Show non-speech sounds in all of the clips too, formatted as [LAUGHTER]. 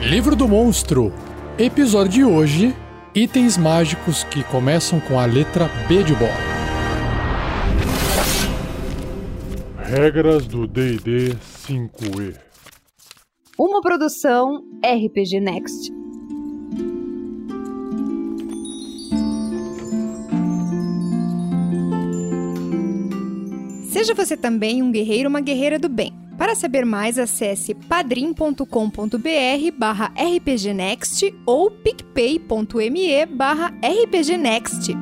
Livro do Monstro. Episódio de hoje: Itens mágicos que começam com a letra B de bola. Regras do DD 5E. Uma produção RPG Next. Seja você também um guerreiro ou uma guerreira do bem. Para saber mais, acesse padrim.com.br barra rpgnext ou picpay.me barra rpgnext.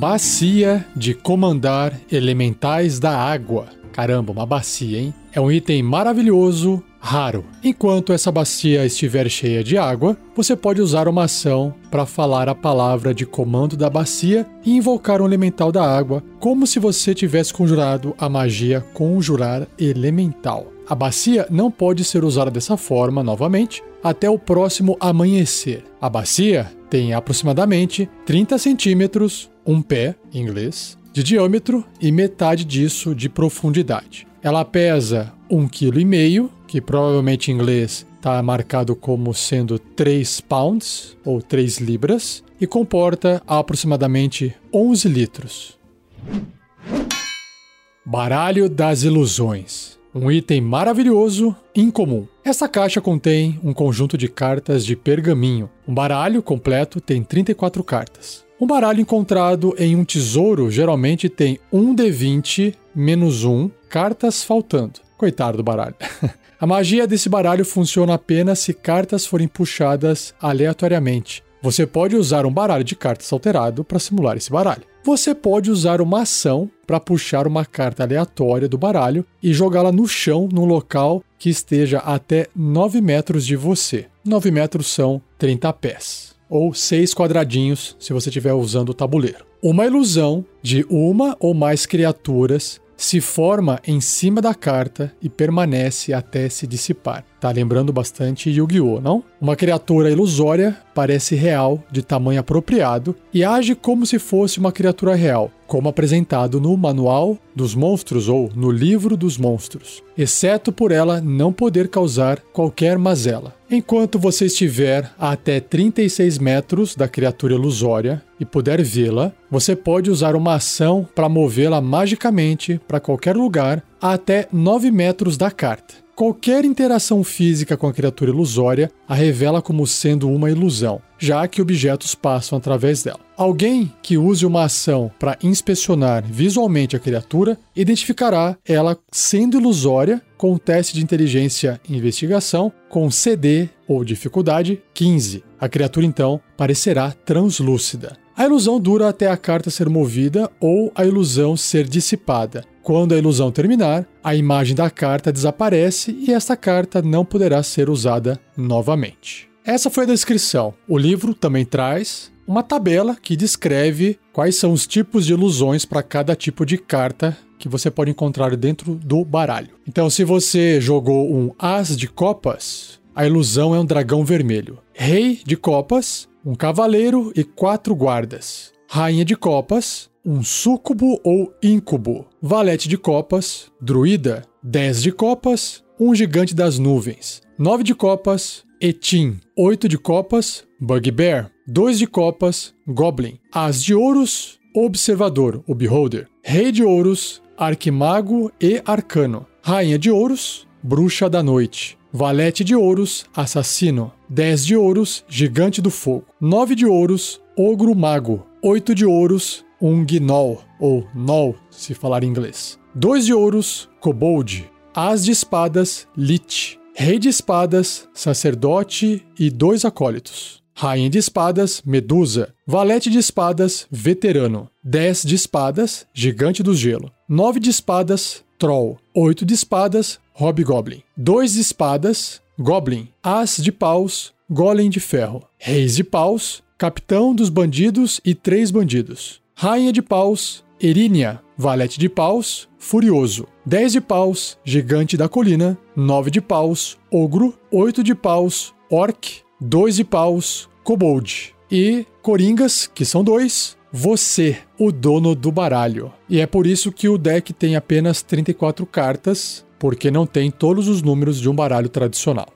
Bacia de comandar elementais da água. Caramba, uma bacia, hein? É um item maravilhoso, raro. Enquanto essa bacia estiver cheia de água, você pode usar uma ação para falar a palavra de comando da bacia e invocar um elemental da água, como se você tivesse conjurado a magia Conjurar Elemental. A bacia não pode ser usada dessa forma novamente até o próximo amanhecer. A bacia tem aproximadamente 30 centímetros, um pé, em inglês, de diâmetro e metade disso de profundidade. Ela pesa 1,5 kg, que provavelmente em inglês está marcado como sendo 3 pounds ou 3 libras, e comporta aproximadamente 11 litros. Baralho das Ilusões. Um item maravilhoso, incomum. Essa caixa contém um conjunto de cartas de pergaminho. Um baralho completo tem 34 cartas. Um baralho encontrado em um tesouro geralmente tem um D20 menos um cartas faltando. Coitado do baralho. [LAUGHS] A magia desse baralho funciona apenas se cartas forem puxadas aleatoriamente. Você pode usar um baralho de cartas alterado para simular esse baralho. Você pode usar uma ação para puxar uma carta aleatória do baralho e jogá-la no chão num local que esteja até 9 metros de você. 9 metros são 30 pés ou seis quadradinhos se você estiver usando o tabuleiro. Uma ilusão de uma ou mais criaturas se forma em cima da carta e permanece até se dissipar. Tá lembrando bastante Yu-Gi-Oh, não? Uma criatura ilusória parece real, de tamanho apropriado, e age como se fosse uma criatura real, como apresentado no Manual dos Monstros ou no Livro dos Monstros, exceto por ela não poder causar qualquer mazela. Enquanto você estiver a até 36 metros da criatura ilusória e puder vê-la, você pode usar uma ação para movê-la magicamente para qualquer lugar a até 9 metros da carta. Qualquer interação física com a criatura ilusória a revela como sendo uma ilusão, já que objetos passam através dela. Alguém que use uma ação para inspecionar visualmente a criatura identificará ela sendo ilusória com um teste de inteligência e investigação com CD ou dificuldade 15. A criatura então parecerá translúcida. A ilusão dura até a carta ser movida ou a ilusão ser dissipada. Quando a ilusão terminar, a imagem da carta desaparece e esta carta não poderá ser usada novamente. Essa foi a descrição. O livro também traz uma tabela que descreve quais são os tipos de ilusões para cada tipo de carta que você pode encontrar dentro do baralho. Então, se você jogou um As de Copas, a ilusão é um dragão vermelho. Rei de Copas, um cavaleiro e quatro guardas. Rainha de Copas, um súcubo ou íncubo. Valete de Copas, druida. Dez de Copas, um gigante das nuvens. Nove de Copas, Etim. Oito de Copas, Bugbear. Dois de Copas, Goblin. As de Ouros, Observador, o Beholder. Rei de Ouros, Arquimago e Arcano. Rainha de Ouros, Bruxa da Noite. Valete de ouros, assassino. 10 de ouros, gigante do fogo. 9 de ouros, ogro mago. 8 de ouros, um gnoll, ou nol, se falar em inglês. 2 de ouros, kobold. As de espadas, lich. Rei de espadas, sacerdote e dois acólitos. Rainha de espadas, Medusa. Valete de espadas, veterano. 10 de espadas, gigante do gelo. 9 de espadas, troll. 8 de espadas, Hobgoblin. Dois espadas, Goblin. As de paus, Golem de ferro. Reis de paus, Capitão dos bandidos e três bandidos. Rainha de paus, Erínia. Valete de paus, Furioso. Dez de paus, Gigante da colina. Nove de paus, Ogro. Oito de paus, Orc. Dois de paus, Kobold. E Coringas, que são dois, você, o dono do baralho. E é por isso que o deck tem apenas 34 cartas porque não tem todos os números de um baralho tradicional.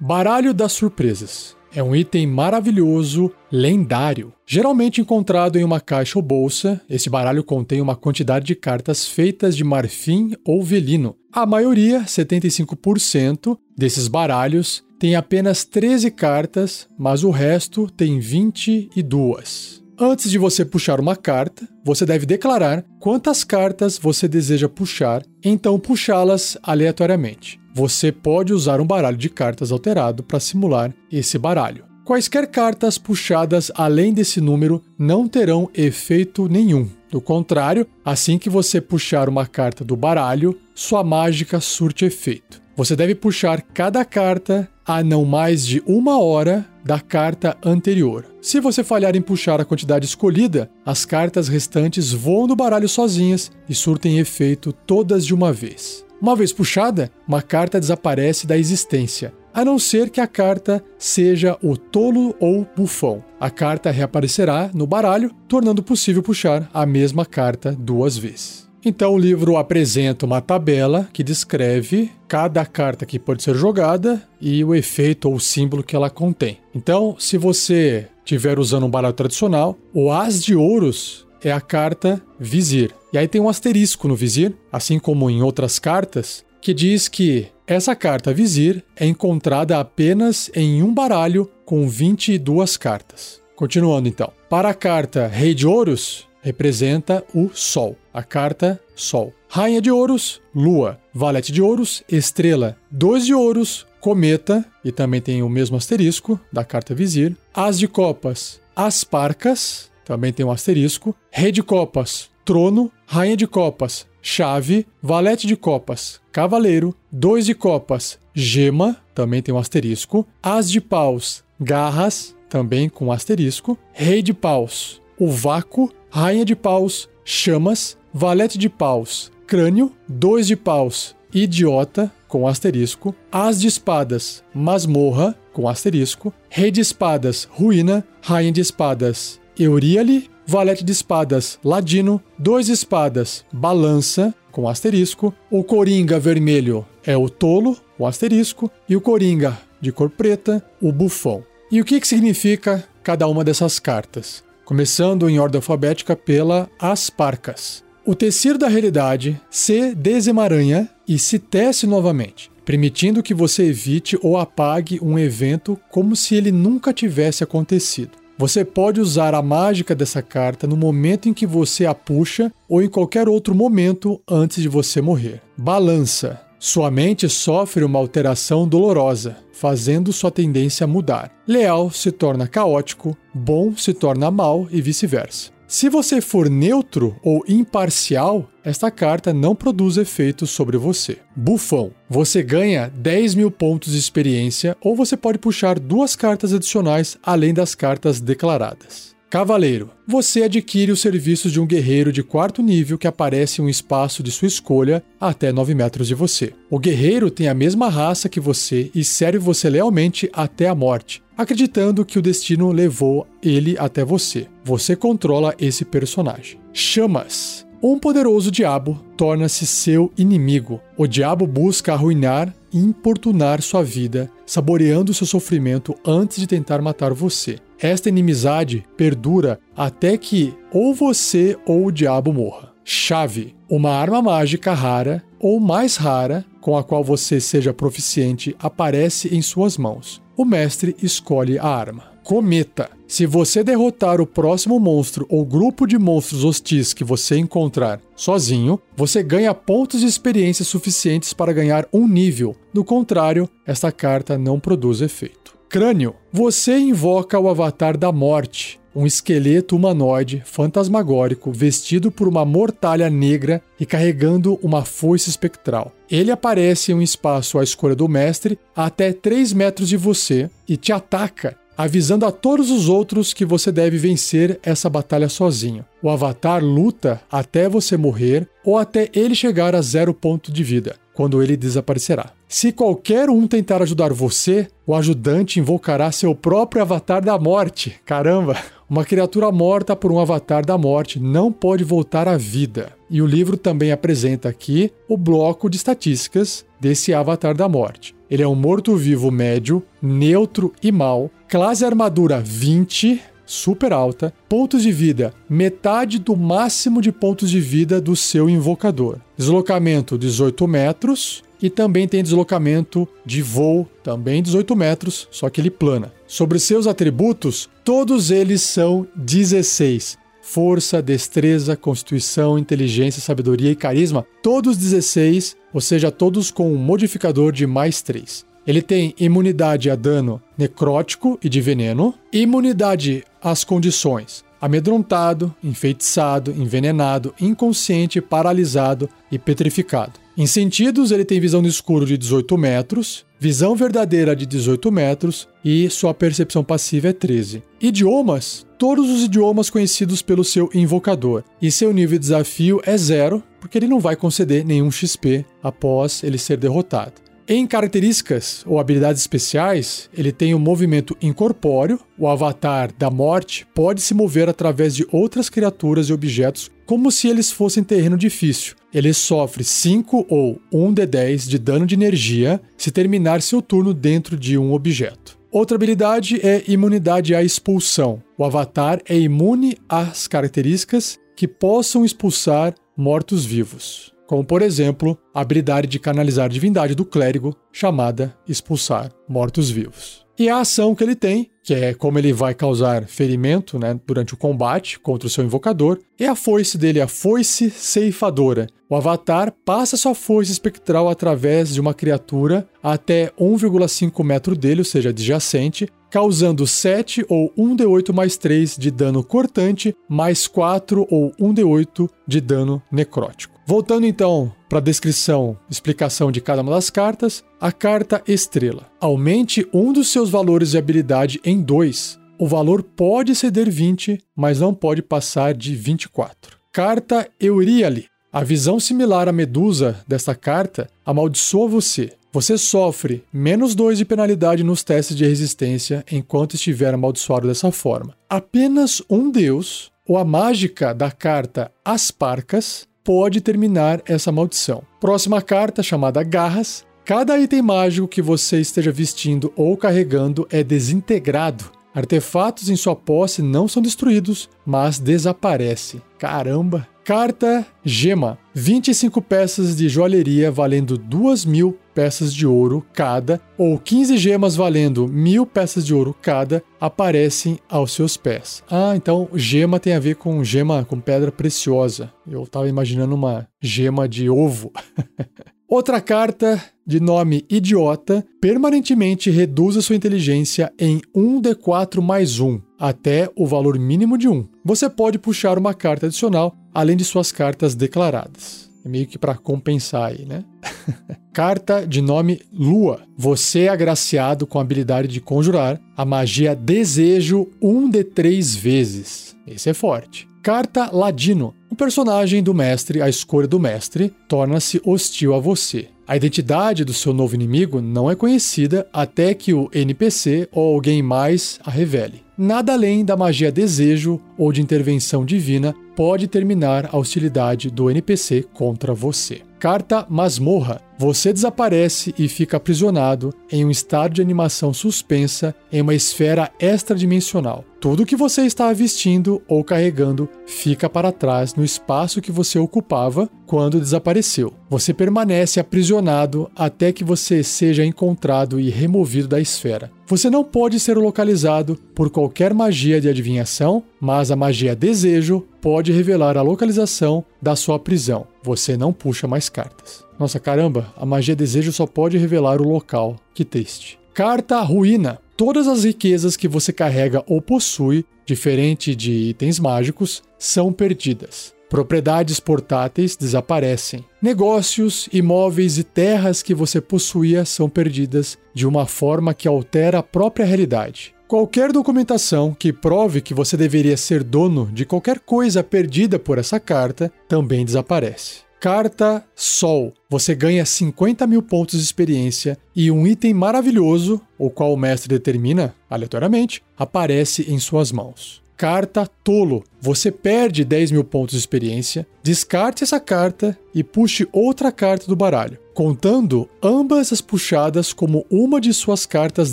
Baralho das Surpresas é um item maravilhoso, lendário. Geralmente encontrado em uma caixa ou bolsa, esse baralho contém uma quantidade de cartas feitas de marfim ou velino. A maioria, 75%, desses baralhos tem apenas 13 cartas, mas o resto tem 22. Antes de você puxar uma carta, você deve declarar quantas cartas você deseja puxar, então puxá-las aleatoriamente. Você pode usar um baralho de cartas alterado para simular esse baralho. Quaisquer cartas puxadas além desse número não terão efeito nenhum. Do contrário, assim que você puxar uma carta do baralho, sua mágica surte efeito. Você deve puxar cada carta a não mais de uma hora da carta anterior. Se você falhar em puxar a quantidade escolhida, as cartas restantes voam do baralho sozinhas e surtem efeito todas de uma vez. Uma vez puxada, uma carta desaparece da existência, a não ser que a carta seja o tolo ou bufão. A carta reaparecerá no baralho, tornando possível puxar a mesma carta duas vezes. Então o livro apresenta uma tabela que descreve cada carta que pode ser jogada e o efeito ou símbolo que ela contém. Então, se você estiver usando um baralho tradicional, o As de Ouros é a carta Vizir. E aí tem um asterisco no Vizir, assim como em outras cartas, que diz que essa carta Vizir é encontrada apenas em um baralho com 22 cartas. Continuando então. Para a carta Rei de Ouros, representa o Sol, a carta Sol. Rainha de Ouros, Lua. Valete de Ouros, Estrela. Dois de Ouros, Cometa, e também tem o mesmo asterisco da carta Vizir. As de Copas, As Parcas, também tem um asterisco. Rei de Copas, Trono. Rainha de Copas, Chave. Valete de Copas, Cavaleiro. Dois de Copas, Gema, também tem um asterisco. As de Paus, Garras, também com um asterisco. Rei de Paus, o Vácuo. Rainha de Paus, Chamas. Valete de Paus, Crânio. Dois de Paus, Idiota, com asterisco. As de Espadas, Masmorra, com asterisco. Rei de Espadas, Ruína. Rainha de Espadas, Euríale, Valete de Espadas, Ladino, Dois Espadas, Balança, com asterisco, o Coringa Vermelho é o Tolo, com asterisco, e o Coringa de cor preta, o Bufão. E o que, que significa cada uma dessas cartas? Começando em ordem alfabética pela As Parcas. O tecido da realidade se desemaranha e se tece novamente, permitindo que você evite ou apague um evento como se ele nunca tivesse acontecido. Você pode usar a mágica dessa carta no momento em que você a puxa ou em qualquer outro momento antes de você morrer. Balança. Sua mente sofre uma alteração dolorosa, fazendo sua tendência mudar. Leal se torna caótico, bom se torna mal e vice-versa. Se você for neutro ou imparcial, esta carta não produz efeitos sobre você. Bufão. Você ganha 10 mil pontos de experiência ou você pode puxar duas cartas adicionais além das cartas declaradas. Cavaleiro. Você adquire os serviços de um guerreiro de quarto nível que aparece em um espaço de sua escolha até 9 metros de você. O guerreiro tem a mesma raça que você e serve você lealmente até a morte, acreditando que o destino levou ele até você. Você controla esse personagem. Chamas. Um poderoso diabo torna-se seu inimigo. O diabo busca arruinar e importunar sua vida, saboreando seu sofrimento antes de tentar matar você. Esta inimizade perdura até que ou você ou o diabo morra. Chave, uma arma mágica rara ou mais rara com a qual você seja proficiente aparece em suas mãos. O mestre escolhe a arma. Cometa. Se você derrotar o próximo monstro ou grupo de monstros hostis que você encontrar sozinho, você ganha pontos de experiência suficientes para ganhar um nível. Do contrário, esta carta não produz efeito. Crânio. Você invoca o Avatar da Morte, um esqueleto humanoide fantasmagórico vestido por uma mortalha negra e carregando uma foice espectral. Ele aparece em um espaço à escolha do mestre, a até 3 metros de você, e te ataca, avisando a todos os outros que você deve vencer essa batalha sozinho. O Avatar luta até você morrer ou até ele chegar a zero ponto de vida. quando ele desaparecerá. Se qualquer um tentar ajudar você, o ajudante invocará seu próprio avatar da morte. Caramba! Uma criatura morta por um avatar da morte não pode voltar à vida. E o livro também apresenta aqui o bloco de estatísticas desse avatar da morte. Ele é um morto-vivo médio, neutro e mal, classe armadura 20, super alta, pontos de vida, metade do máximo de pontos de vida do seu invocador. Deslocamento 18 metros, e também tem deslocamento de voo, também 18 metros, só que ele plana. Sobre seus atributos, todos eles são 16. Força, destreza, constituição, inteligência, sabedoria e carisma, todos 16, ou seja, todos com um modificador de mais 3. Ele tem imunidade a dano necrótico e de veneno, imunidade às condições amedrontado, enfeitiçado, envenenado, inconsciente, paralisado e petrificado. Em sentidos, ele tem visão no escuro de 18 metros, visão verdadeira de 18 metros e sua percepção passiva é 13. Idiomas, todos os idiomas conhecidos pelo seu invocador. E seu nível de desafio é zero, porque ele não vai conceder nenhum XP após ele ser derrotado. Em características ou habilidades especiais, ele tem o movimento incorpóreo. O avatar da morte pode se mover através de outras criaturas e objetos como se eles fossem terreno difícil. Ele sofre 5 ou 1 de 10 de dano de energia se terminar seu turno dentro de um objeto. Outra habilidade é imunidade à expulsão. O avatar é imune às características que possam expulsar mortos-vivos como por exemplo a habilidade de canalizar divindade do clérigo, chamada expulsar mortos-vivos. E a ação que ele tem, que é como ele vai causar ferimento né, durante o combate contra o seu invocador, é a foice dele, a foice ceifadora. O avatar passa sua foice espectral através de uma criatura até 1,5 metro dele, ou seja, adjacente, causando 7 ou 1d8 mais 3 de dano cortante, mais 4 ou 1d8 de dano necrótico. Voltando então para a descrição, explicação de cada uma das cartas, a carta Estrela. Aumente um dos seus valores de habilidade em 2. O valor pode ceder 20, mas não pode passar de 24. Carta Euriale. A visão similar à Medusa desta carta amaldiçoa você. Você sofre menos 2 de penalidade nos testes de resistência enquanto estiver amaldiçoado dessa forma. Apenas um deus, ou a mágica da carta Asparcas, pode terminar essa maldição. Próxima carta, chamada Garras. Cada item mágico que você esteja vestindo ou carregando é desintegrado. Artefatos em sua posse não são destruídos, mas desaparecem. Caramba! Carta Gema: 25 peças de joalheria valendo 2 mil peças de ouro cada, ou 15 gemas valendo mil peças de ouro cada, aparecem aos seus pés. Ah, então gema tem a ver com gema com pedra preciosa. Eu estava imaginando uma gema de ovo. [LAUGHS] Outra carta de nome Idiota permanentemente reduz a sua inteligência em 1d4 mais 1, até o valor mínimo de 1. Você pode puxar uma carta adicional além de suas cartas declaradas. É meio que para compensar aí, né? [LAUGHS] Carta de nome Lua. Você é agraciado com a habilidade de conjurar a magia Desejo 1 de 3 vezes. Esse é forte. Carta Ladino. Um personagem do mestre, a escolha do mestre, torna-se hostil a você. A identidade do seu novo inimigo não é conhecida até que o NPC ou alguém mais a revele. Nada além da magia desejo ou de intervenção divina pode terminar a hostilidade do NPC contra você. Carta Masmorra. Você desaparece e fica aprisionado em um estado de animação suspensa em uma esfera extradimensional. Tudo que você estava vestindo ou carregando fica para trás no espaço que você ocupava quando desapareceu. Você permanece aprisionado até que você seja encontrado e removido da esfera. Você não pode ser localizado por qualquer magia de adivinhação, mas a magia desejo pode revelar a localização da sua prisão. Você não puxa mais cartas. Nossa caramba, a magia desejo só pode revelar o local. Que triste. Carta ruína. Todas as riquezas que você carrega ou possui, diferente de itens mágicos, são perdidas. Propriedades portáteis desaparecem. Negócios, imóveis e terras que você possuía são perdidas de uma forma que altera a própria realidade. Qualquer documentação que prove que você deveria ser dono de qualquer coisa perdida por essa carta também desaparece. Carta Sol. Você ganha 50 mil pontos de experiência e um item maravilhoso, o qual o mestre determina aleatoriamente, aparece em suas mãos. Carta Tolo. Você perde 10 mil pontos de experiência, descarte essa carta e puxe outra carta do baralho, contando ambas as puxadas como uma de suas cartas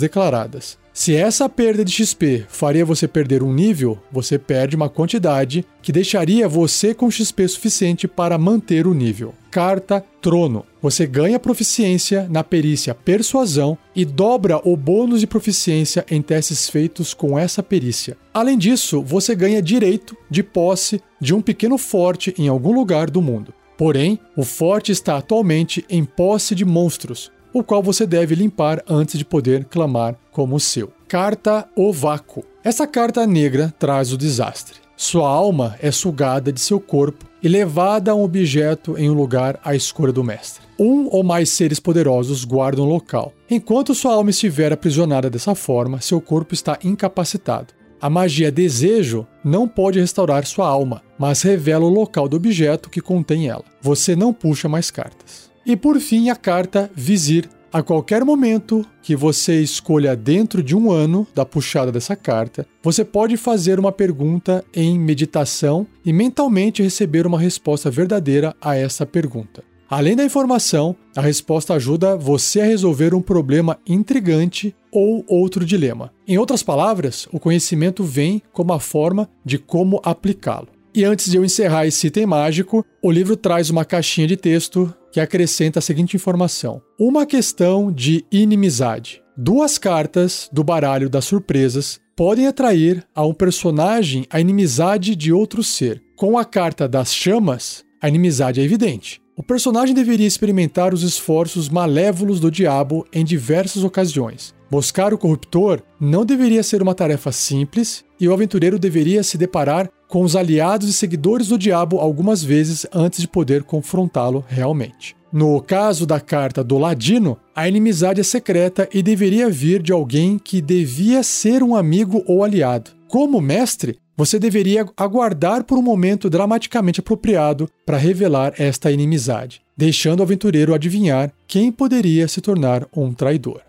declaradas. Se essa perda de XP faria você perder um nível, você perde uma quantidade que deixaria você com XP suficiente para manter o nível. Carta Trono. Você ganha proficiência na perícia Persuasão e dobra o bônus de proficiência em testes feitos com essa perícia. Além disso, você ganha direito de posse de um pequeno forte em algum lugar do mundo. Porém, o forte está atualmente em posse de monstros, o qual você deve limpar antes de poder clamar como seu. Carta O Vácuo. Essa carta negra traz o desastre. Sua alma é sugada de seu corpo e levada a um objeto em um lugar à escolha do mestre. Um ou mais seres poderosos guardam o local. Enquanto sua alma estiver aprisionada dessa forma, seu corpo está incapacitado. A magia Desejo não pode restaurar sua alma, mas revela o local do objeto que contém ela. Você não puxa mais cartas. E por fim, a carta Vizir. A qualquer momento que você escolha dentro de um ano da puxada dessa carta, você pode fazer uma pergunta em meditação e mentalmente receber uma resposta verdadeira a essa pergunta. Além da informação, a resposta ajuda você a resolver um problema intrigante ou outro dilema. Em outras palavras, o conhecimento vem como a forma de como aplicá-lo. E antes de eu encerrar esse item mágico, o livro traz uma caixinha de texto que acrescenta a seguinte informação: Uma questão de inimizade. Duas cartas do baralho das surpresas podem atrair a um personagem a inimizade de outro ser. Com a carta das chamas, a inimizade é evidente. O personagem deveria experimentar os esforços malévolos do diabo em diversas ocasiões. Buscar o corruptor não deveria ser uma tarefa simples e o aventureiro deveria se deparar com os aliados e seguidores do diabo algumas vezes antes de poder confrontá-lo realmente. No caso da carta do Ladino, a inimizade é secreta e deveria vir de alguém que devia ser um amigo ou aliado. Como mestre, você deveria aguardar por um momento dramaticamente apropriado para revelar esta inimizade, deixando o aventureiro adivinhar quem poderia se tornar um traidor.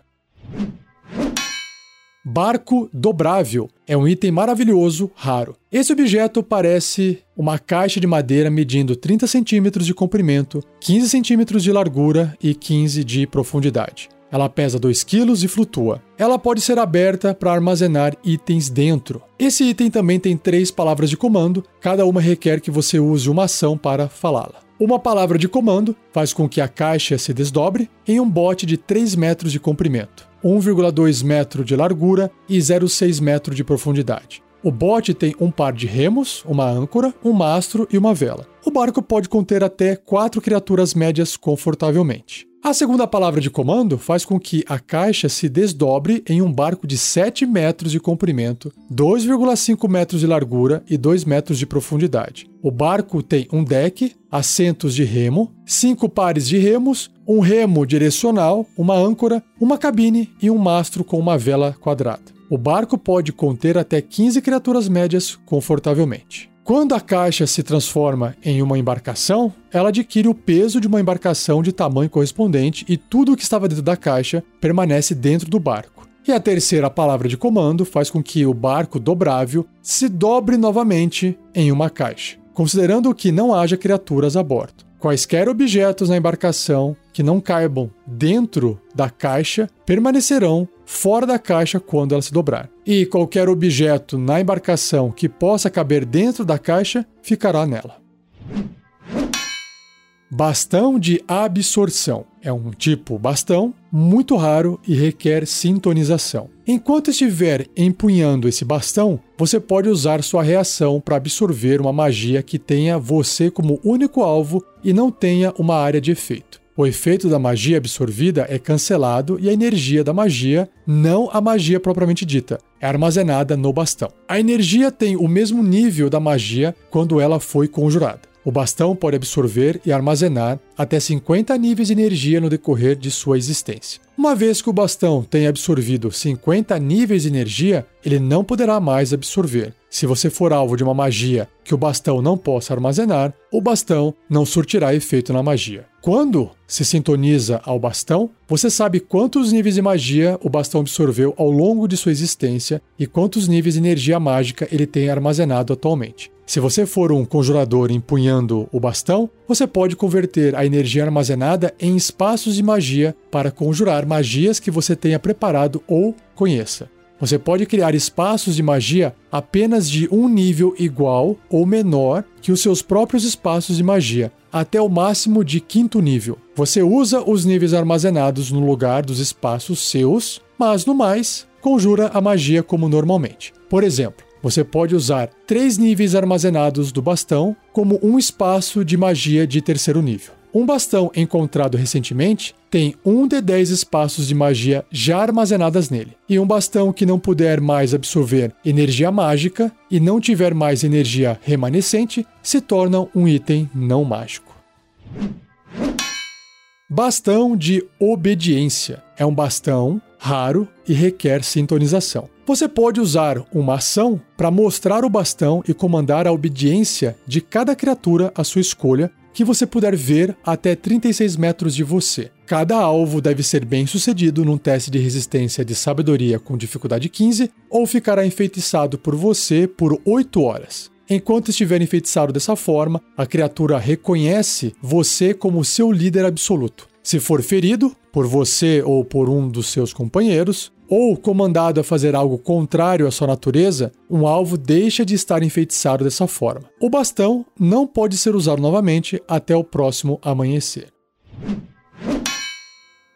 Barco dobrável é um item maravilhoso, raro. Esse objeto parece uma caixa de madeira medindo 30 centímetros de comprimento, 15 centímetros de largura e 15 de profundidade. Ela pesa 2 kg e flutua. Ela pode ser aberta para armazenar itens dentro. Esse item também tem três palavras de comando, cada uma requer que você use uma ação para falá-la. Uma palavra de comando faz com que a caixa se desdobre em um bote de 3 metros de comprimento. 1,2 metro de largura e 0,6 metro de profundidade. O bote tem um par de remos, uma âncora, um mastro e uma vela. O barco pode conter até quatro criaturas médias confortavelmente. A segunda palavra de comando faz com que a caixa se desdobre em um barco de 7 metros de comprimento, 2,5 metros de largura e 2 metros de profundidade. O barco tem um deck, assentos de remo, cinco pares de remos, um remo direcional, uma âncora, uma cabine e um mastro com uma vela quadrada. O barco pode conter até 15 criaturas médias confortavelmente. Quando a caixa se transforma em uma embarcação, ela adquire o peso de uma embarcação de tamanho correspondente e tudo o que estava dentro da caixa permanece dentro do barco. E a terceira palavra de comando faz com que o barco dobrável se dobre novamente em uma caixa, considerando que não haja criaturas a bordo. Quaisquer objetos na embarcação que não caibam dentro da caixa permanecerão fora da caixa quando ela se dobrar. E qualquer objeto na embarcação que possa caber dentro da caixa ficará nela. Bastão de absorção é um tipo bastão muito raro e requer sintonização. Enquanto estiver empunhando esse bastão, você pode usar sua reação para absorver uma magia que tenha você como único alvo e não tenha uma área de efeito. O efeito da magia absorvida é cancelado e a energia da magia, não a magia propriamente dita, é armazenada no bastão. A energia tem o mesmo nível da magia quando ela foi conjurada. O bastão pode absorver e armazenar até 50 níveis de energia no decorrer de sua existência. Uma vez que o bastão tenha absorvido 50 níveis de energia, ele não poderá mais absorver. Se você for alvo de uma magia que o bastão não possa armazenar, o bastão não surtirá efeito na magia. Quando se sintoniza ao bastão, você sabe quantos níveis de magia o bastão absorveu ao longo de sua existência e quantos níveis de energia mágica ele tem armazenado atualmente. Se você for um conjurador empunhando o bastão, você pode converter a energia armazenada em espaços de magia para conjurar magias que você tenha preparado ou conheça. Você pode criar espaços de magia apenas de um nível igual ou menor que os seus próprios espaços de magia, até o máximo de quinto nível. Você usa os níveis armazenados no lugar dos espaços seus, mas no mais, conjura a magia como normalmente. Por exemplo, você pode usar três níveis armazenados do bastão como um espaço de magia de terceiro nível. Um bastão encontrado recentemente tem um de 10 espaços de magia já armazenadas nele. E um bastão que não puder mais absorver energia mágica e não tiver mais energia remanescente se torna um item não mágico. Bastão de obediência é um bastão raro e requer sintonização. Você pode usar uma ação para mostrar o bastão e comandar a obediência de cada criatura à sua escolha que você puder ver até 36 metros de você. Cada alvo deve ser bem sucedido num teste de resistência de sabedoria com dificuldade 15 ou ficará enfeitiçado por você por 8 horas. Enquanto estiver enfeitiçado dessa forma, a criatura reconhece você como seu líder absoluto. Se for ferido, por você ou por um dos seus companheiros, ou comandado a fazer algo contrário à sua natureza, um alvo deixa de estar enfeitiçado dessa forma. O bastão não pode ser usado novamente até o próximo amanhecer.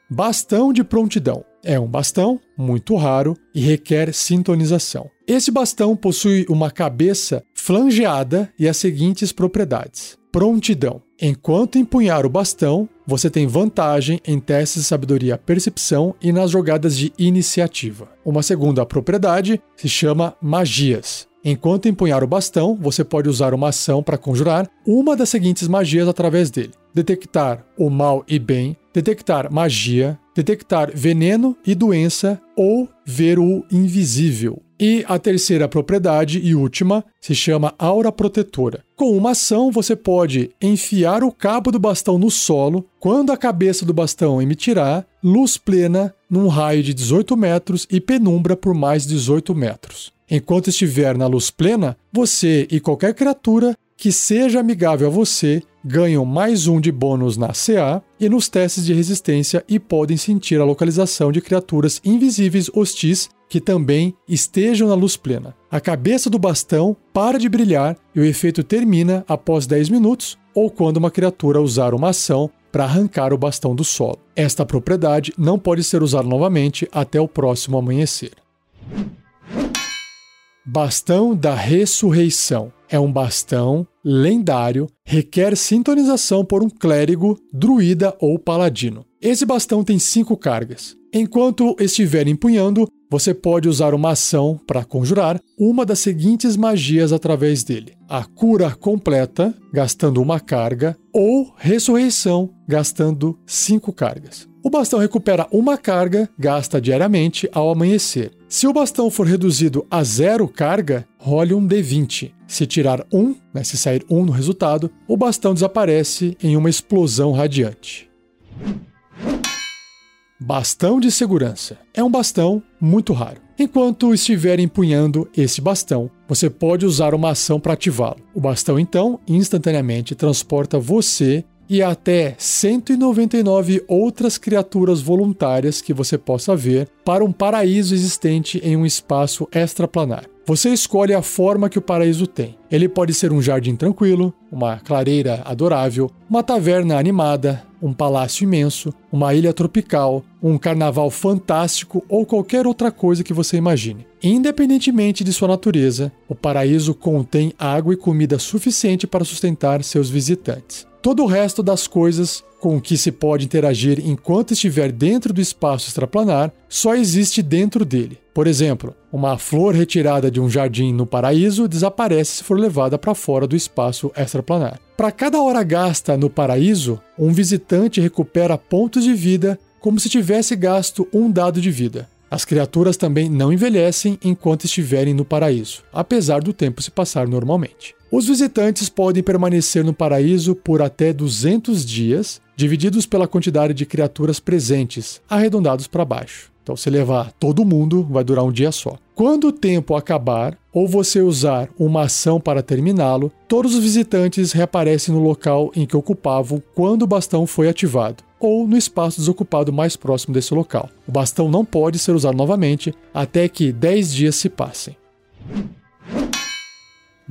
Bastão de prontidão. É um bastão muito raro e requer sintonização. Esse bastão possui uma cabeça flangeada e as seguintes propriedades: prontidão. Enquanto empunhar o bastão, você tem vantagem em testes de sabedoria percepção e nas jogadas de iniciativa. Uma segunda propriedade se chama magias. Enquanto empunhar o bastão, você pode usar uma ação para conjurar uma das seguintes magias através dele: detectar o mal e bem, detectar magia, detectar veneno e doença ou ver o invisível. E a terceira propriedade e última se chama aura protetora. Com uma ação, você pode enfiar o cabo do bastão no solo quando a cabeça do bastão emitirá luz plena num raio de 18 metros e penumbra por mais 18 metros. Enquanto estiver na luz plena, você e qualquer criatura que seja amigável a você ganham mais um de bônus na CA e nos testes de resistência e podem sentir a localização de criaturas invisíveis hostis que também estejam na luz plena. A cabeça do bastão para de brilhar e o efeito termina após 10 minutos ou quando uma criatura usar uma ação para arrancar o bastão do solo. Esta propriedade não pode ser usada novamente até o próximo amanhecer. Bastão da Ressurreição é um bastão lendário, requer sintonização por um clérigo, druida ou paladino. Esse bastão tem cinco cargas. Enquanto estiver empunhando, você pode usar uma ação para conjurar uma das seguintes magias através dele: a cura completa, gastando uma carga, ou ressurreição, gastando cinco cargas. O bastão recupera uma carga gasta diariamente ao amanhecer. Se o bastão for reduzido a zero carga, role um D20. Se tirar um, né, se sair um no resultado, o bastão desaparece em uma explosão radiante. Bastão de segurança. É um bastão muito raro. Enquanto estiver empunhando esse bastão, você pode usar uma ação para ativá-lo. O bastão então instantaneamente transporta você e até 199 outras criaturas voluntárias que você possa ver para um paraíso existente em um espaço extraplanar. Você escolhe a forma que o paraíso tem. Ele pode ser um jardim tranquilo, uma clareira adorável, uma taverna animada, um palácio imenso, uma ilha tropical, um carnaval fantástico ou qualquer outra coisa que você imagine. Independentemente de sua natureza, o paraíso contém água e comida suficiente para sustentar seus visitantes. Todo o resto das coisas com que se pode interagir enquanto estiver dentro do espaço extraplanar só existe dentro dele. Por exemplo, uma flor retirada de um jardim no paraíso desaparece se for levada para fora do espaço extraplanar. Para cada hora gasta no paraíso, um visitante recupera pontos de vida como se tivesse gasto um dado de vida. As criaturas também não envelhecem enquanto estiverem no paraíso, apesar do tempo se passar normalmente. Os visitantes podem permanecer no paraíso por até 200 dias, divididos pela quantidade de criaturas presentes, arredondados para baixo. Então, se levar todo mundo, vai durar um dia só. Quando o tempo acabar, ou você usar uma ação para terminá-lo, todos os visitantes reaparecem no local em que ocupavam quando o bastão foi ativado, ou no espaço desocupado mais próximo desse local. O bastão não pode ser usado novamente até que 10 dias se passem.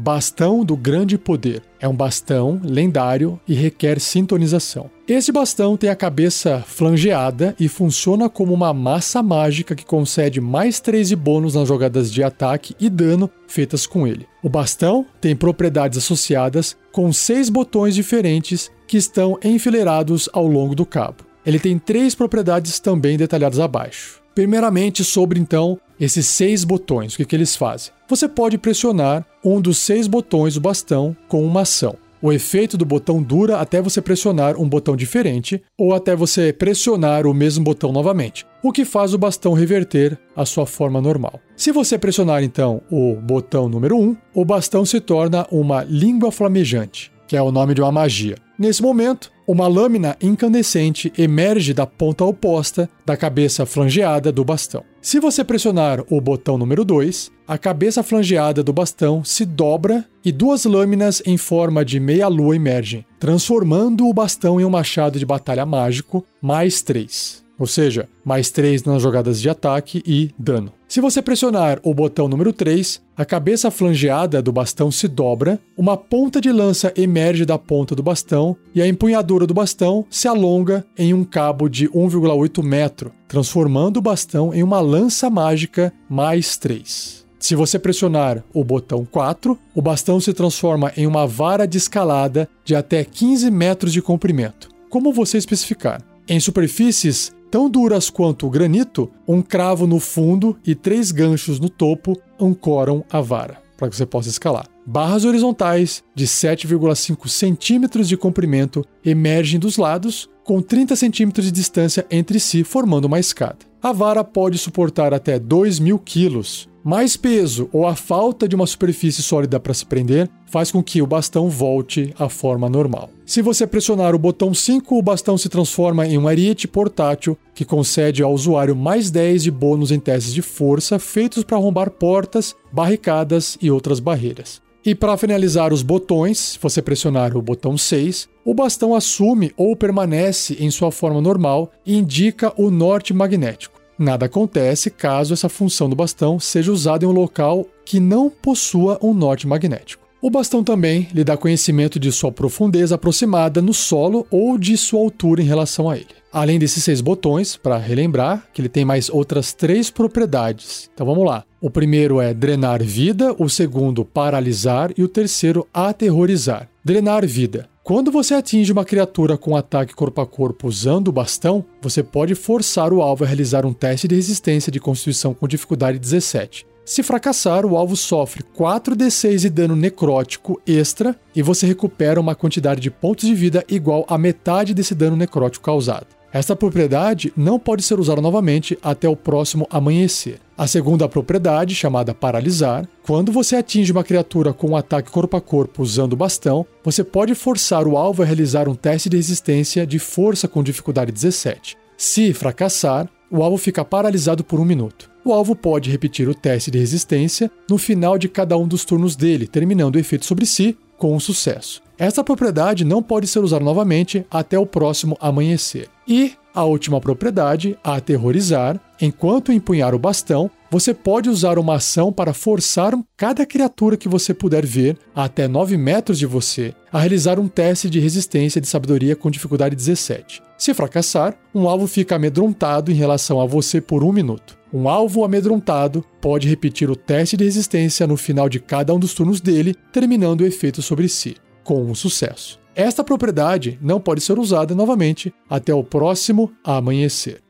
Bastão do Grande Poder. É um bastão lendário e requer sintonização. Esse bastão tem a cabeça flangeada e funciona como uma massa mágica que concede mais 13 bônus nas jogadas de ataque e dano feitas com ele. O bastão tem propriedades associadas com seis botões diferentes que estão enfileirados ao longo do cabo. Ele tem três propriedades também detalhadas abaixo. Primeiramente, sobre então esses seis botões, o que, que eles fazem? Você pode pressionar um dos seis botões do bastão com uma ação. O efeito do botão dura até você pressionar um botão diferente ou até você pressionar o mesmo botão novamente, o que faz o bastão reverter à sua forma normal. Se você pressionar então o botão número 1, o bastão se torna uma língua flamejante, que é o nome de uma magia. Nesse momento, uma lâmina incandescente emerge da ponta oposta da cabeça flangeada do bastão. Se você pressionar o botão número 2, a cabeça flangeada do bastão se dobra e duas lâminas em forma de meia-lua emergem, transformando o bastão em um machado de batalha mágico mais 3 ou seja, mais 3 nas jogadas de ataque e dano. Se você pressionar o botão número 3, a cabeça flangeada do bastão se dobra, uma ponta de lança emerge da ponta do bastão e a empunhadura do bastão se alonga em um cabo de 1,8 metro, transformando o bastão em uma lança mágica mais 3. Se você pressionar o botão 4, o bastão se transforma em uma vara de escalada de até 15 metros de comprimento, como você especificar. Em superfícies tão duras quanto o granito, um cravo no fundo e três ganchos no topo ancoram a vara, para que você possa escalar. Barras horizontais de 7,5 centímetros de comprimento emergem dos lados, com 30 centímetros de distância entre si, formando uma escada. A vara pode suportar até 2 mil quilos, mais peso ou a falta de uma superfície sólida para se prender faz com que o bastão volte à forma normal. Se você pressionar o botão 5, o bastão se transforma em um ariete portátil que concede ao usuário mais 10 de bônus em testes de força feitos para arrombar portas, barricadas e outras barreiras. E para finalizar os botões, se você pressionar o botão 6, o bastão assume ou permanece em sua forma normal e indica o norte magnético. Nada acontece caso essa função do bastão seja usada em um local que não possua um norte magnético. O bastão também lhe dá conhecimento de sua profundeza aproximada no solo ou de sua altura em relação a ele. Além desses seis botões, para relembrar que ele tem mais outras três propriedades. Então vamos lá. O primeiro é drenar vida, o segundo paralisar e o terceiro aterrorizar. Drenar vida. Quando você atinge uma criatura com ataque corpo a corpo usando o bastão, você pode forçar o alvo a realizar um teste de resistência de constituição com dificuldade 17. Se fracassar, o alvo sofre 4d6 de dano necrótico extra e você recupera uma quantidade de pontos de vida igual a metade desse dano necrótico causado. Esta propriedade não pode ser usada novamente até o próximo amanhecer. A segunda propriedade, chamada paralisar, quando você atinge uma criatura com um ataque corpo a corpo usando o bastão, você pode forçar o alvo a realizar um teste de resistência de força com dificuldade 17. Se fracassar, o alvo fica paralisado por um minuto. O alvo pode repetir o teste de resistência no final de cada um dos turnos dele, terminando o efeito sobre si com sucesso. Essa propriedade não pode ser usada novamente até o próximo amanhecer. E a última propriedade, a aterrorizar, enquanto empunhar o bastão, você pode usar uma ação para forçar cada criatura que você puder ver até 9 metros de você a realizar um teste de resistência de sabedoria com dificuldade 17. Se fracassar, um alvo fica amedrontado em relação a você por um minuto. Um alvo amedrontado pode repetir o teste de resistência no final de cada um dos turnos dele, terminando o efeito sobre si com um sucesso. Esta propriedade não pode ser usada novamente até o próximo amanhecer.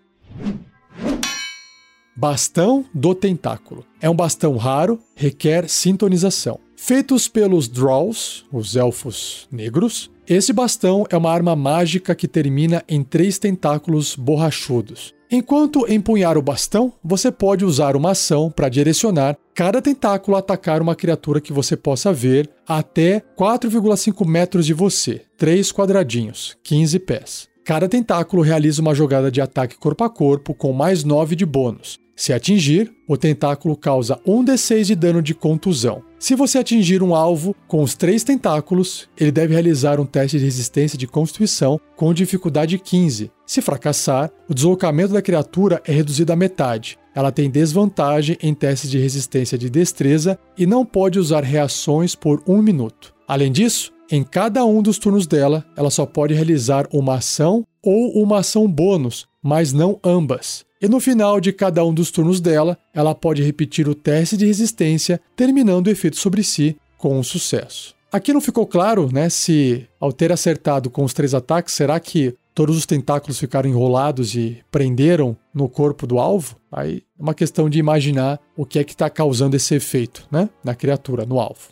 Bastão do Tentáculo. É um bastão raro, requer sintonização. Feitos pelos Drolls, os elfos negros, esse bastão é uma arma mágica que termina em três tentáculos borrachudos. Enquanto empunhar o bastão, você pode usar uma ação para direcionar cada tentáculo a atacar uma criatura que você possa ver até 4,5 metros de você, 3 quadradinhos, 15 pés. Cada tentáculo realiza uma jogada de ataque corpo a corpo com mais 9 de bônus. Se atingir, o tentáculo causa 1d6 de dano de contusão. Se você atingir um alvo com os três tentáculos, ele deve realizar um teste de resistência de constituição com dificuldade 15. Se fracassar, o deslocamento da criatura é reduzido à metade. Ela tem desvantagem em testes de resistência de destreza e não pode usar reações por um minuto. Além disso, em cada um dos turnos dela, ela só pode realizar uma ação ou uma ação bônus, mas não ambas. E no final de cada um dos turnos dela, ela pode repetir o teste de resistência, terminando o efeito sobre si com um sucesso. Aqui não ficou claro, né, se ao ter acertado com os três ataques, será que todos os tentáculos ficaram enrolados e prenderam no corpo do alvo? Aí é uma questão de imaginar o que é que está causando esse efeito, né, na criatura, no alvo.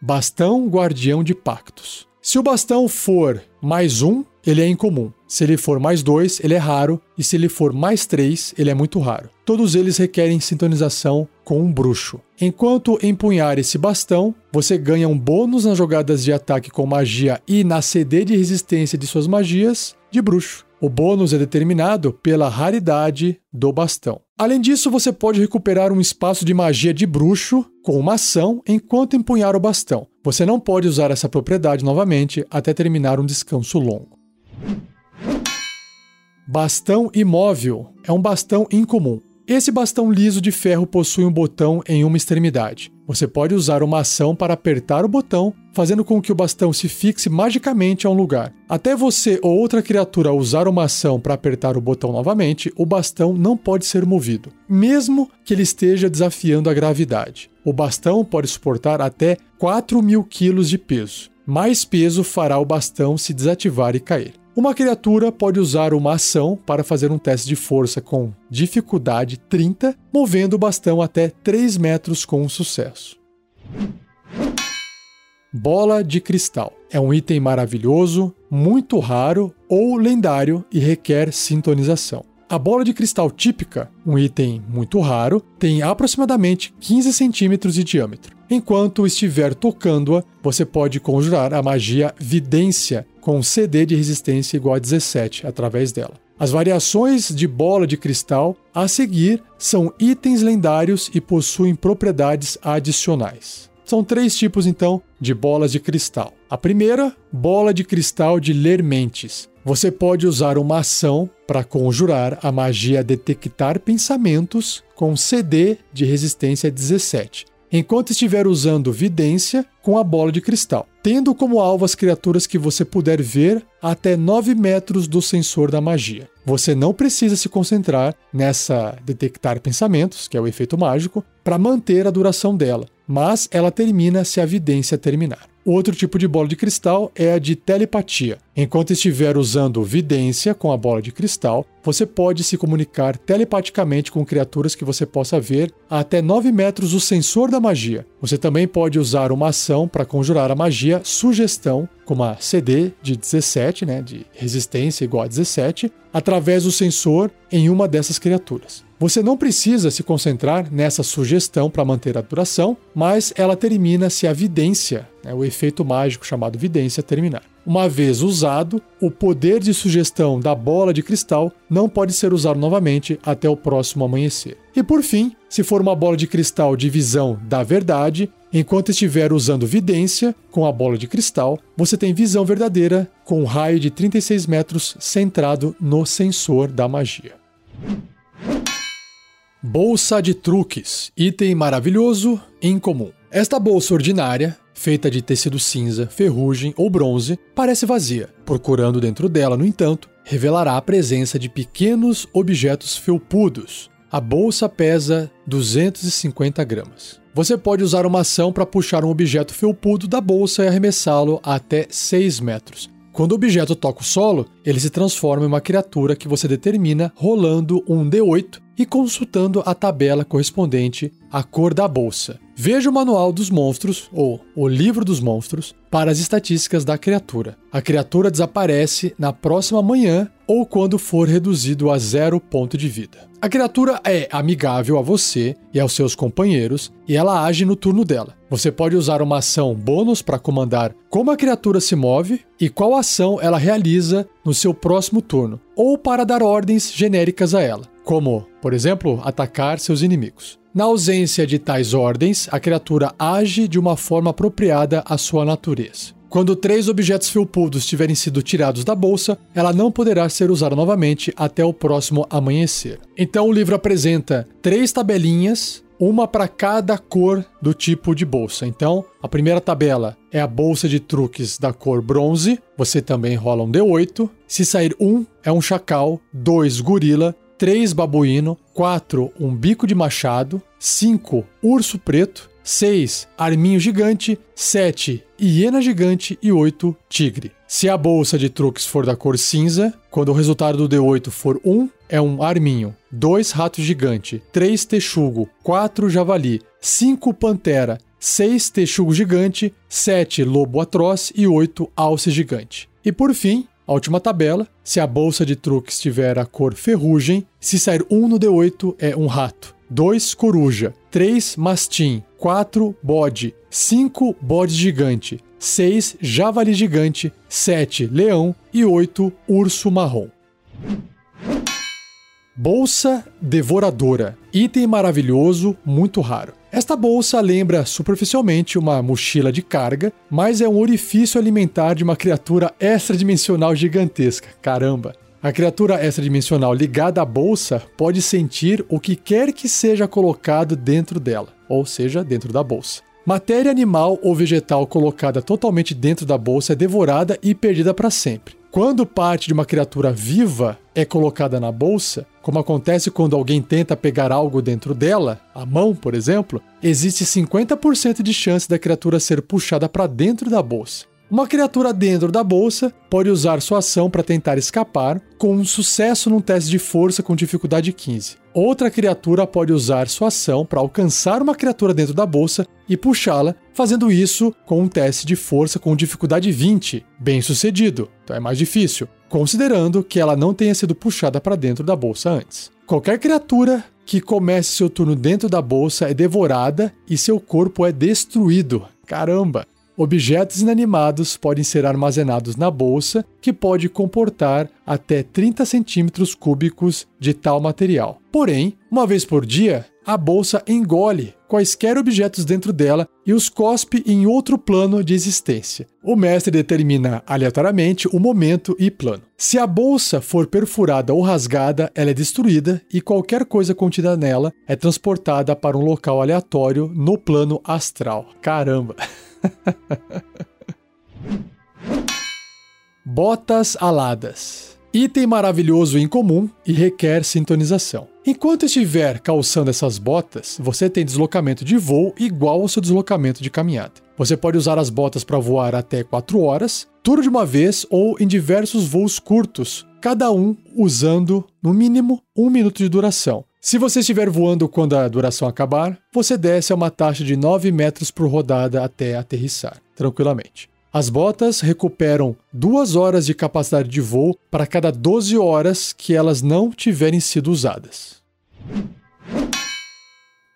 Bastão Guardião de Pactos. Se o bastão for mais um, ele é incomum. Se ele for mais 2, ele é raro, e se ele for mais 3, ele é muito raro. Todos eles requerem sintonização com um bruxo. Enquanto empunhar esse bastão, você ganha um bônus nas jogadas de ataque com magia e na CD de resistência de suas magias de bruxo. O bônus é determinado pela raridade do bastão. Além disso, você pode recuperar um espaço de magia de bruxo com uma ação enquanto empunhar o bastão. Você não pode usar essa propriedade novamente até terminar um descanso longo. Bastão imóvel é um bastão incomum. Esse bastão liso de ferro possui um botão em uma extremidade. Você pode usar uma ação para apertar o botão, fazendo com que o bastão se fixe magicamente a um lugar. Até você ou outra criatura usar uma ação para apertar o botão novamente, o bastão não pode ser movido, mesmo que ele esteja desafiando a gravidade. O bastão pode suportar até 4 mil quilos de peso. Mais peso fará o bastão se desativar e cair. Uma criatura pode usar uma ação para fazer um teste de força com dificuldade 30, movendo o bastão até 3 metros com sucesso. Bola de cristal. É um item maravilhoso, muito raro ou lendário e requer sintonização. A bola de cristal típica, um item muito raro, tem aproximadamente 15 centímetros de diâmetro. Enquanto estiver tocando-a, você pode conjurar a magia Vidência com CD de resistência igual a 17 através dela. As variações de bola de cristal a seguir são itens lendários e possuem propriedades adicionais. São três tipos, então, de bolas de cristal. A primeira, bola de cristal de ler mentes. Você pode usar uma ação para conjurar a magia Detectar Pensamentos com CD de resistência 17 enquanto estiver usando vidência com a bola de cristal, tendo como alvo as criaturas que você puder ver até 9 metros do sensor da magia. Você não precisa se concentrar nessa detectar pensamentos, que é o efeito mágico, para manter a duração dela, mas ela termina se a vidência terminar. O outro tipo de bola de cristal é a de telepatia. Enquanto estiver usando vidência com a bola de cristal, você pode se comunicar telepaticamente com criaturas que você possa ver a até 9 metros do sensor da magia. Você também pode usar uma ação para conjurar a magia sugestão, com uma CD de 17, né, de resistência igual a 17, através do sensor em uma dessas criaturas. Você não precisa se concentrar nessa sugestão para manter a duração, mas ela termina se a vidência, né, o efeito mágico chamado vidência, terminar. Uma vez usado, o poder de sugestão da bola de cristal não pode ser usado novamente até o próximo amanhecer. E por fim, se for uma bola de cristal de visão da verdade, enquanto estiver usando vidência com a bola de cristal, você tem visão verdadeira com um raio de 36 metros centrado no sensor da magia. Bolsa de truques, item maravilhoso incomum. Esta bolsa ordinária, feita de tecido cinza, ferrugem ou bronze, parece vazia. Procurando dentro dela, no entanto, revelará a presença de pequenos objetos felpudos. A bolsa pesa 250 gramas. Você pode usar uma ação para puxar um objeto felpudo da bolsa e arremessá-lo até 6 metros. Quando o objeto toca o solo, ele se transforma em uma criatura que você determina rolando um D8 e consultando a tabela correspondente à cor da bolsa. Veja o manual dos monstros, ou o livro dos monstros, para as estatísticas da criatura. A criatura desaparece na próxima manhã ou quando for reduzido a zero ponto de vida. A criatura é amigável a você e aos seus companheiros e ela age no turno dela. Você pode usar uma ação bônus para comandar como a criatura se move e qual ação ela realiza no seu próximo turno, ou para dar ordens genéricas a ela, como, por exemplo, atacar seus inimigos. Na ausência de tais ordens, a criatura age de uma forma apropriada à sua natureza. Quando três objetos felpudos tiverem sido tirados da bolsa, ela não poderá ser usada novamente até o próximo amanhecer. Então o livro apresenta três tabelinhas, uma para cada cor do tipo de bolsa. Então, a primeira tabela é a bolsa de truques da cor bronze. Você também rola um D8. Se sair um, é um chacal, dois gorila, 3 babuíno, 4 um bico de machado, 5 urso preto, 6 arminho gigante, 7 hiena gigante e 8 tigre. Se a bolsa de truques for da cor cinza, quando o resultado do D8 for 1, é um arminho, 2 rato gigante, 3 texugo, 4 javali, 5 pantera, 6 texugo gigante, 7 lobo atroz e 8 alce gigante. E por fim, a última tabela, se a bolsa de truques tiver a cor ferrugem, se sair 1 no D8 é um rato, 2 coruja, 3 mastim, 4 bode, 5 bode gigante, 6 javali gigante, 7 leão. E 8 urso marrom. Bolsa Devoradora. Item maravilhoso, muito raro. Esta bolsa lembra superficialmente uma mochila de carga, mas é um orifício alimentar de uma criatura extradimensional gigantesca. Caramba! A criatura extradimensional ligada à bolsa pode sentir o que quer que seja colocado dentro dela, ou seja, dentro da bolsa. Matéria animal ou vegetal colocada totalmente dentro da bolsa é devorada e perdida para sempre. Quando parte de uma criatura viva é colocada na bolsa, como acontece quando alguém tenta pegar algo dentro dela, a mão, por exemplo, existe 50% de chance da criatura ser puxada para dentro da bolsa. Uma criatura dentro da bolsa pode usar sua ação para tentar escapar, com um sucesso num teste de força com dificuldade 15. Outra criatura pode usar sua ação para alcançar uma criatura dentro da bolsa e puxá-la, fazendo isso com um teste de força com dificuldade 20, bem sucedido, então é mais difícil, considerando que ela não tenha sido puxada para dentro da bolsa antes. Qualquer criatura que comece seu turno dentro da bolsa é devorada e seu corpo é destruído. Caramba! Objetos inanimados podem ser armazenados na bolsa, que pode comportar até 30 centímetros cúbicos de tal material. Porém, uma vez por dia, a bolsa engole quaisquer objetos dentro dela e os cospe em outro plano de existência. O mestre determina aleatoriamente o momento e plano. Se a bolsa for perfurada ou rasgada, ela é destruída e qualquer coisa contida nela é transportada para um local aleatório no plano astral. Caramba! [LAUGHS] [LAUGHS] Botas aladas. Item maravilhoso e incomum e requer sintonização. Enquanto estiver calçando essas botas, você tem deslocamento de voo igual ao seu deslocamento de caminhada. Você pode usar as botas para voar até 4 horas, tudo de uma vez ou em diversos voos curtos, cada um usando no mínimo um minuto de duração. Se você estiver voando quando a duração acabar, você desce a uma taxa de 9 metros por rodada até aterrissar, tranquilamente. As botas recuperam 2 horas de capacidade de voo para cada 12 horas que elas não tiverem sido usadas.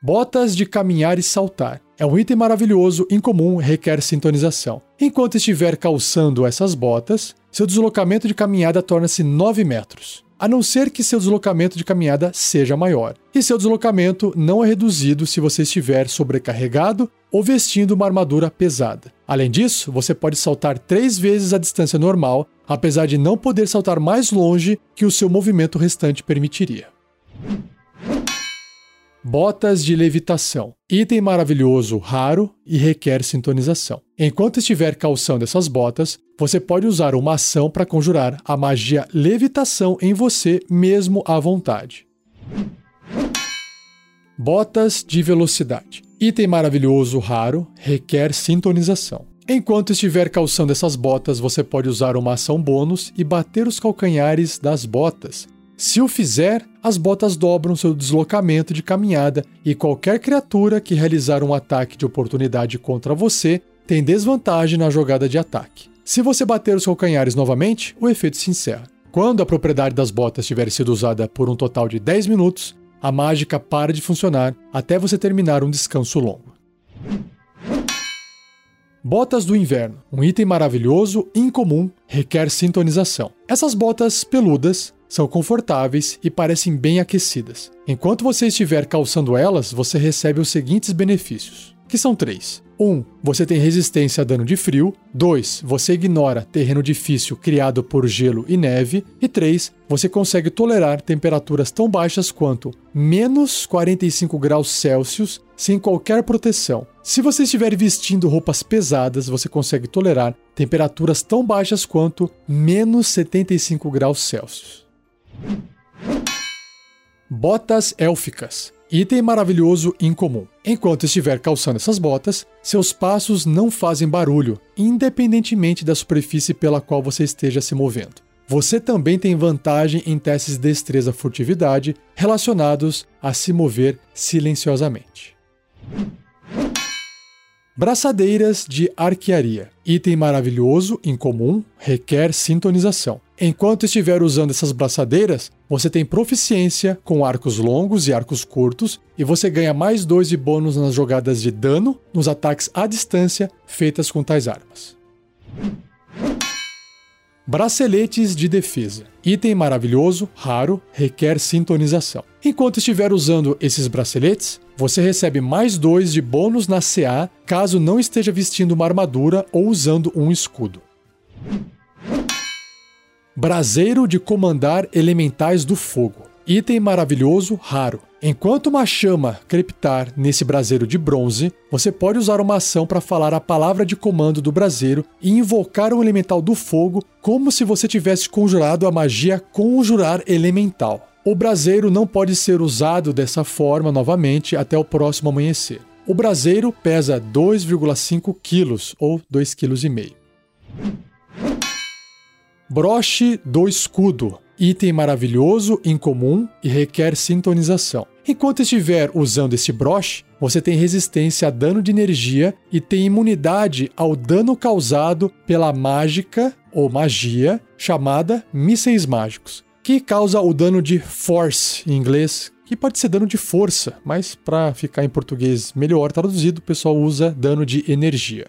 Botas de caminhar e saltar. É um item maravilhoso, incomum, requer sintonização. Enquanto estiver calçando essas botas, seu deslocamento de caminhada torna-se 9 metros a não ser que seu deslocamento de caminhada seja maior. E seu deslocamento não é reduzido se você estiver sobrecarregado ou vestindo uma armadura pesada. Além disso, você pode saltar três vezes a distância normal, apesar de não poder saltar mais longe que o seu movimento restante permitiria. Botas de levitação. Item maravilhoso, raro e requer sintonização. Enquanto estiver calçando essas botas, você pode usar uma ação para conjurar a magia levitação em você mesmo à vontade. Botas de velocidade. Item maravilhoso, raro, requer sintonização. Enquanto estiver calçando essas botas, você pode usar uma ação bônus e bater os calcanhares das botas, Se o fizer, as botas dobram seu deslocamento de caminhada e qualquer criatura que realizar um ataque de oportunidade contra você tem desvantagem na jogada de ataque. Se você bater os calcanhares novamente, o efeito se encerra. Quando a propriedade das botas tiver sido usada por um total de 10 minutos, a mágica para de funcionar até você terminar um descanso longo. Botas do inverno, um item maravilhoso, incomum, requer sintonização. Essas botas peludas são confortáveis e parecem bem aquecidas. Enquanto você estiver calçando elas, você recebe os seguintes benefícios, que são três. 1. Um, você tem resistência a dano de frio. 2. Você ignora terreno difícil criado por gelo e neve. E 3. Você consegue tolerar temperaturas tão baixas quanto menos 45 graus Celsius sem qualquer proteção. Se você estiver vestindo roupas pesadas, você consegue tolerar temperaturas tão baixas quanto menos 75 graus Celsius. Botas élficas. Item maravilhoso incomum. Enquanto estiver calçando essas botas, seus passos não fazem barulho, independentemente da superfície pela qual você esteja se movendo. Você também tem vantagem em testes de destreza furtividade relacionados a se mover silenciosamente. Braçadeiras de arquearia. Item maravilhoso, incomum, requer sintonização. Enquanto estiver usando essas braçadeiras, você tem proficiência com arcos longos e arcos curtos, e você ganha mais dois de bônus nas jogadas de dano nos ataques à distância feitas com tais armas. Braceletes de defesa. Item maravilhoso, raro, requer sintonização. Enquanto estiver usando esses braceletes, você recebe mais dois de bônus na CA caso não esteja vestindo uma armadura ou usando um escudo. Braseiro de comandar elementais do fogo. Item maravilhoso, raro. Enquanto uma chama crepitar nesse braseiro de bronze, você pode usar uma ação para falar a palavra de comando do braseiro e invocar um elemental do fogo como se você tivesse conjurado a magia Conjurar Elemental. O braseiro não pode ser usado dessa forma novamente até o próximo amanhecer. O braseiro pesa 2,5 kg ou 2,5 kg. Broche do escudo. Item maravilhoso, incomum e requer sintonização. Enquanto estiver usando esse broche, você tem resistência a dano de energia e tem imunidade ao dano causado pela mágica ou magia chamada mísseis mágicos, que causa o dano de force em inglês, que pode ser dano de força, mas para ficar em português melhor traduzido, o pessoal usa dano de energia.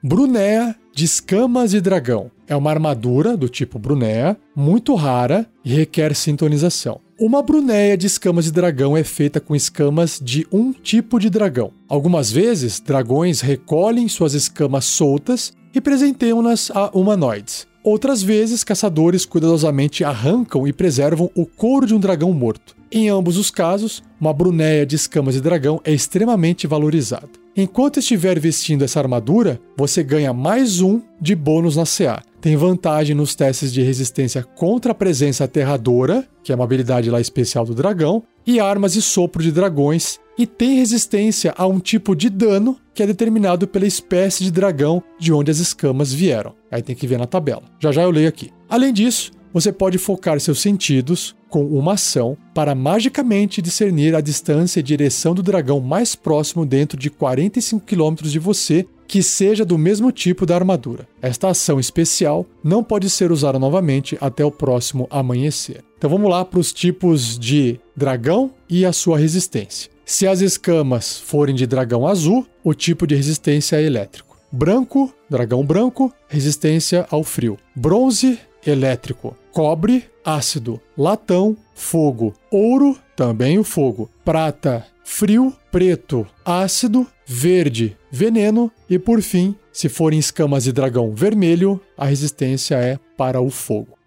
Brunea de escamas de dragão. É uma armadura do tipo Brunea, muito rara e requer sintonização. Uma brunéia de escamas de dragão é feita com escamas de um tipo de dragão. Algumas vezes, dragões recolhem suas escamas soltas e presenteiam-nas a humanoides. Outras vezes, caçadores cuidadosamente arrancam e preservam o couro de um dragão morto. Em ambos os casos, uma brunéia de escamas de dragão é extremamente valorizada. Enquanto estiver vestindo essa armadura, você ganha mais um de bônus na CA. Tem vantagem nos testes de resistência contra a presença aterradora, que é uma habilidade lá especial do dragão, e armas e sopro de dragões, e tem resistência a um tipo de dano que é determinado pela espécie de dragão de onde as escamas vieram. Aí tem que ver na tabela. Já já eu leio aqui. Além disso, você pode focar seus sentidos com uma ação para magicamente discernir a distância e direção do dragão mais próximo dentro de 45 km de você que seja do mesmo tipo da armadura. Esta ação especial não pode ser usada novamente até o próximo amanhecer. Então vamos lá para os tipos de dragão e a sua resistência. Se as escamas forem de dragão azul, o tipo de resistência é elétrico. Branco, dragão branco, resistência ao frio. Bronze, elétrico. Cobre, ácido. Latão, fogo. Ouro, também o fogo. Prata, frio. Preto, ácido. Verde, veneno. E por fim, se forem escamas de dragão vermelho, a resistência é para o fogo.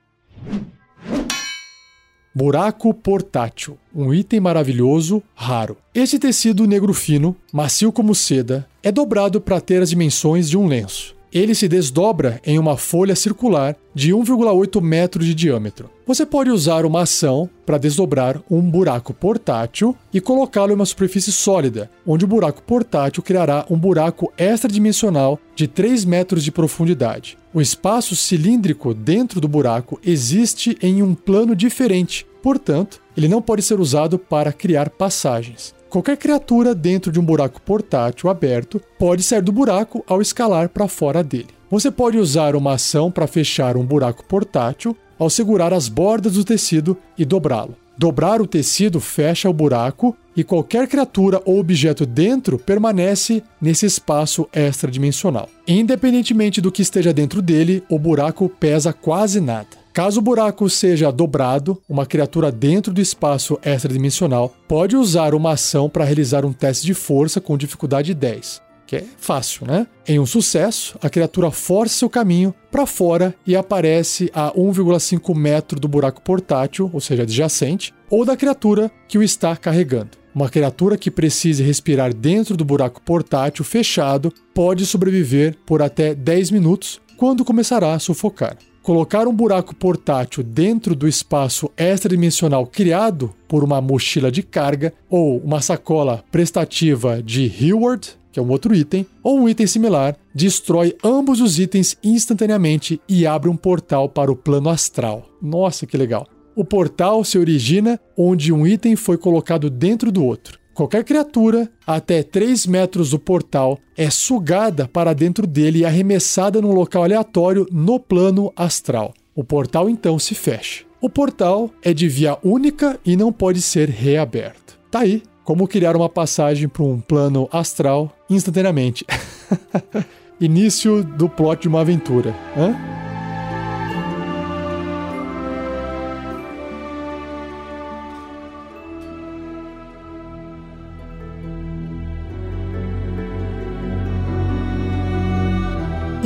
Buraco portátil, um item maravilhoso, raro. Esse tecido negro fino, macio como seda, é dobrado para ter as dimensões de um lenço. Ele se desdobra em uma folha circular de 1,8 metros de diâmetro. Você pode usar uma ação para desdobrar um buraco portátil e colocá-lo em uma superfície sólida, onde o buraco portátil criará um buraco extradimensional de 3 metros de profundidade. O espaço cilíndrico dentro do buraco existe em um plano diferente, portanto, ele não pode ser usado para criar passagens. Qualquer criatura dentro de um buraco portátil aberto pode sair do buraco ao escalar para fora dele. Você pode usar uma ação para fechar um buraco portátil ao segurar as bordas do tecido e dobrá-lo. Dobrar o tecido fecha o buraco e qualquer criatura ou objeto dentro permanece nesse espaço extradimensional. Independentemente do que esteja dentro dele, o buraco pesa quase nada. Caso o buraco seja dobrado, uma criatura dentro do espaço extradimensional pode usar uma ação para realizar um teste de força com dificuldade 10, que é fácil, né? Em um sucesso, a criatura força seu caminho para fora e aparece a 1,5 metro do buraco portátil, ou seja, adjacente, ou da criatura que o está carregando. Uma criatura que precise respirar dentro do buraco portátil fechado pode sobreviver por até 10 minutos, quando começará a sufocar. Colocar um buraco portátil dentro do espaço extradimensional criado por uma mochila de carga ou uma sacola prestativa de Hayward, que é um outro item, ou um item similar, destrói ambos os itens instantaneamente e abre um portal para o plano astral. Nossa, que legal! O portal se origina onde um item foi colocado dentro do outro. Qualquer criatura até 3 metros do portal é sugada para dentro dele e arremessada num local aleatório no plano astral. O portal então se fecha. O portal é de via única e não pode ser reaberto. Tá aí como criar uma passagem para um plano astral instantaneamente. [LAUGHS] Início do plot de uma aventura. Hã?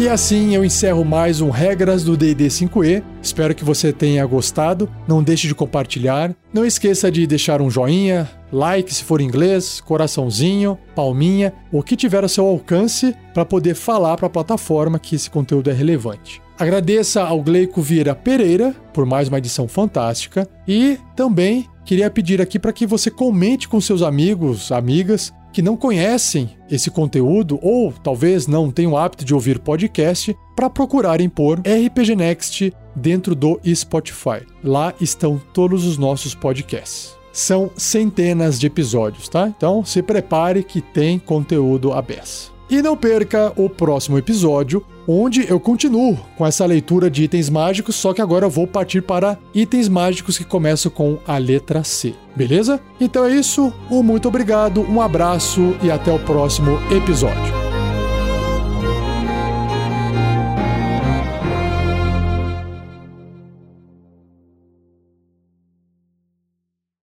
E assim eu encerro mais um Regras do DD 5E. Espero que você tenha gostado. Não deixe de compartilhar. Não esqueça de deixar um joinha, like se for inglês, coraçãozinho, palminha, o que tiver a seu alcance para poder falar para a plataforma que esse conteúdo é relevante. Agradeça ao Gleico Vieira Pereira por mais uma edição fantástica e também queria pedir aqui para que você comente com seus amigos, amigas, que não conhecem esse conteúdo ou talvez não tenham o hábito de ouvir podcast para procurarem por RPG Next dentro do Spotify. Lá estão todos os nossos podcasts. São centenas de episódios, tá? Então se prepare que tem conteúdo beça. E não perca o próximo episódio, onde eu continuo com essa leitura de itens mágicos, só que agora eu vou partir para itens mágicos que começam com a letra C. Beleza? Então é isso, um muito obrigado, um abraço e até o próximo episódio.